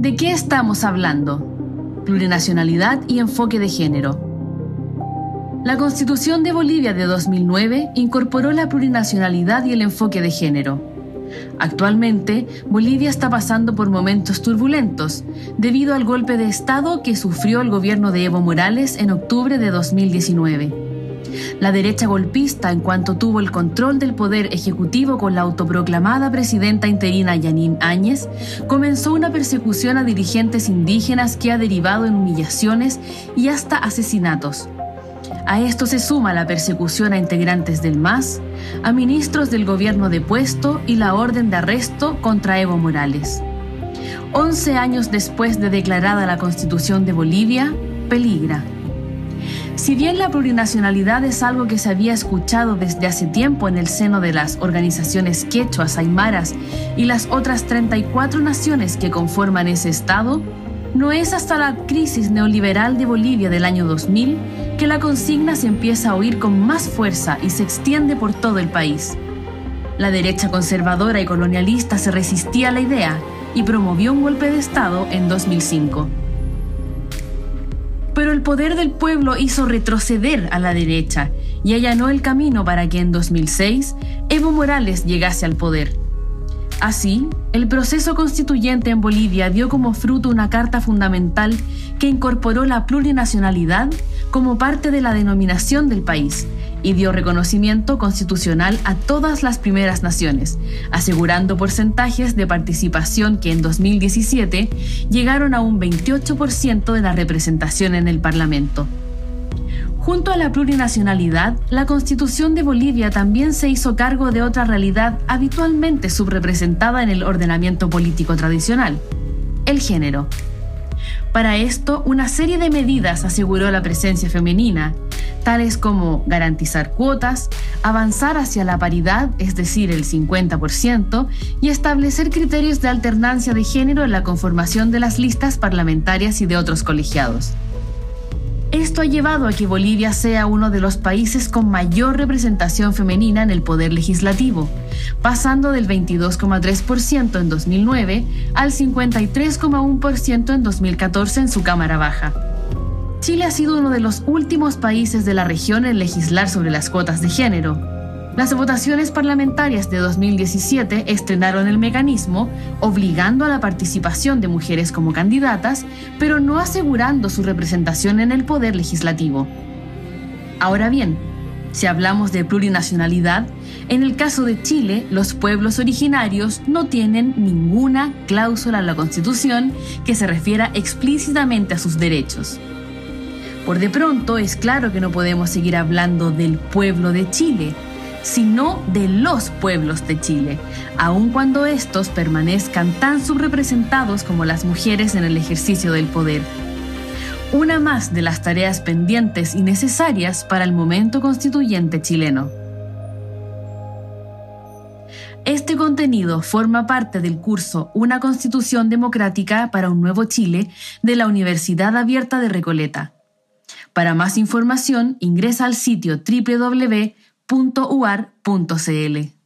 ¿De qué estamos hablando? Plurinacionalidad y enfoque de género. La Constitución de Bolivia de 2009 incorporó la plurinacionalidad y el enfoque de género. Actualmente, Bolivia está pasando por momentos turbulentos debido al golpe de Estado que sufrió el gobierno de Evo Morales en octubre de 2019. La derecha golpista, en cuanto tuvo el control del poder ejecutivo con la autoproclamada presidenta interina Yanin Áñez, comenzó una persecución a dirigentes indígenas que ha derivado en humillaciones y hasta asesinatos. A esto se suma la persecución a integrantes del MAS, a ministros del gobierno depuesto y la orden de arresto contra Evo Morales. Once años después de declarada la Constitución de Bolivia, peligra. Si bien la plurinacionalidad es algo que se había escuchado desde hace tiempo en el seno de las organizaciones quechuas, aymaras y las otras 34 naciones que conforman ese Estado, no es hasta la crisis neoliberal de Bolivia del año 2000 que la consigna se empieza a oír con más fuerza y se extiende por todo el país. La derecha conservadora y colonialista se resistía a la idea y promovió un golpe de Estado en 2005 pero el poder del pueblo hizo retroceder a la derecha y allanó el camino para que en 2006 Evo Morales llegase al poder. Así, el proceso constituyente en Bolivia dio como fruto una carta fundamental que incorporó la plurinacionalidad como parte de la denominación del país y dio reconocimiento constitucional a todas las primeras naciones, asegurando porcentajes de participación que en 2017 llegaron a un 28% de la representación en el Parlamento. Junto a la plurinacionalidad, la Constitución de Bolivia también se hizo cargo de otra realidad habitualmente subrepresentada en el ordenamiento político tradicional, el género. Para esto, una serie de medidas aseguró la presencia femenina, tales como garantizar cuotas, avanzar hacia la paridad, es decir, el 50%, y establecer criterios de alternancia de género en la conformación de las listas parlamentarias y de otros colegiados. Esto ha llevado a que Bolivia sea uno de los países con mayor representación femenina en el poder legislativo, pasando del 22,3% en 2009 al 53,1% en 2014 en su Cámara Baja. Chile ha sido uno de los últimos países de la región en legislar sobre las cuotas de género, las votaciones parlamentarias de 2017 estrenaron el mecanismo obligando a la participación de mujeres como candidatas, pero no asegurando su representación en el poder legislativo. Ahora bien, si hablamos de plurinacionalidad, en el caso de Chile, los pueblos originarios no tienen ninguna cláusula en la Constitución que se refiera explícitamente a sus derechos. Por de pronto, es claro que no podemos seguir hablando del pueblo de Chile, sino de los pueblos de Chile, aun cuando estos permanezcan tan subrepresentados como las mujeres en el ejercicio del poder. Una más de las tareas pendientes y necesarias para el momento constituyente chileno. Este contenido forma parte del curso Una Constitución Democrática para un Nuevo Chile de la Universidad Abierta de Recoleta. Para más información, ingresa al sitio www uar.cl